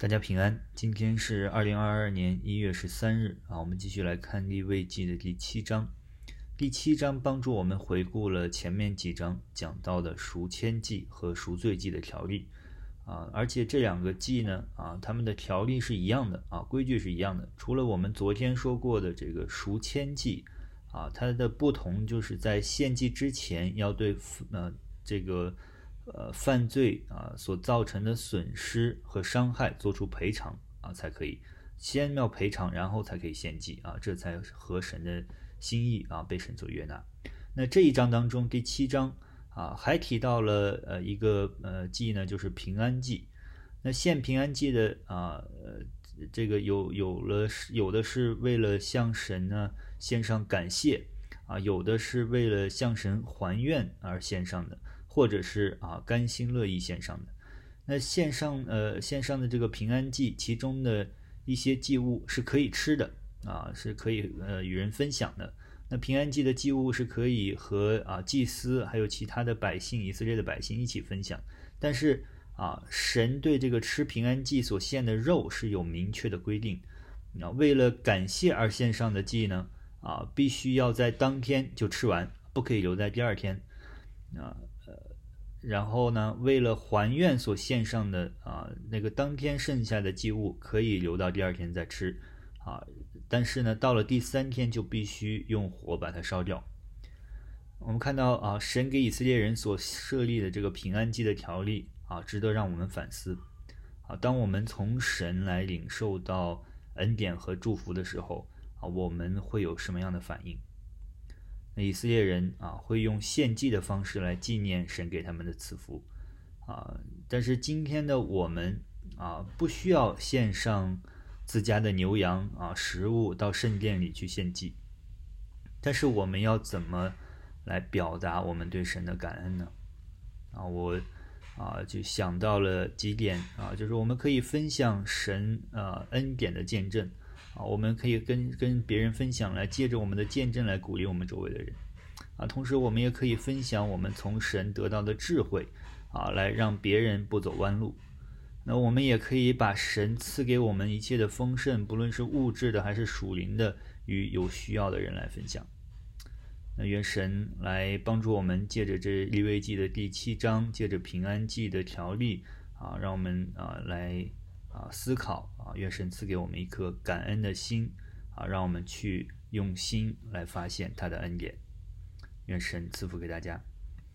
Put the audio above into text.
大家平安，今天是二零二二年一月十三日啊，我们继续来看立位记的第七章。第七章帮助我们回顾了前面几章讲到的赎愆祭和赎罪祭的条例啊，而且这两个祭呢啊，他们的条例是一样的啊，规矩是一样的。除了我们昨天说过的这个赎愆祭啊，它的不同就是在献祭之前要对呃这个。呃，犯罪啊所造成的损失和伤害做出赔偿啊，才可以先要赔偿，然后才可以献祭啊，这才合神的心意啊，被神所悦纳。那这一章当中第七章啊，还提到了呃一个呃祭呢，就是平安祭。那献平安祭的啊，呃这个有有了有的是为了向神呢献上感谢啊，有的是为了向神还愿而献上的。或者是啊甘心乐意献上的，那线上呃线上的这个平安祭，其中的一些祭物是可以吃的啊，是可以呃与人分享的。那平安祭的祭物是可以和啊祭司还有其他的百姓以色列的百姓一起分享。但是啊神对这个吃平安祭所献的肉是有明确的规定，啊为了感谢而献上的祭呢啊必须要在当天就吃完，不可以留在第二天啊。然后呢，为了还愿所献上的啊那个当天剩下的祭物，可以留到第二天再吃，啊，但是呢，到了第三天就必须用火把它烧掉。我们看到啊，神给以色列人所设立的这个平安祭的条例啊，值得让我们反思。啊，当我们从神来领受到恩典和祝福的时候啊，我们会有什么样的反应？以色列人啊，会用献祭的方式来纪念神给他们的赐福，啊，但是今天的我们啊，不需要献上自家的牛羊啊食物到圣殿里去献祭，但是我们要怎么来表达我们对神的感恩呢？啊，我啊就想到了几点啊，就是我们可以分享神啊恩典的见证。啊，我们可以跟跟别人分享，来借着我们的见证来鼓励我们周围的人，啊，同时我们也可以分享我们从神得到的智慧，啊，来让别人不走弯路。那我们也可以把神赐给我们一切的丰盛，不论是物质的还是属灵的，与有需要的人来分享。那愿神来帮助我们，借着这利未记的第七章，借着平安记的条例，啊，让我们啊来。啊，思考啊，愿神赐给我们一颗感恩的心啊，让我们去用心来发现他的恩典。愿神赐福给大家。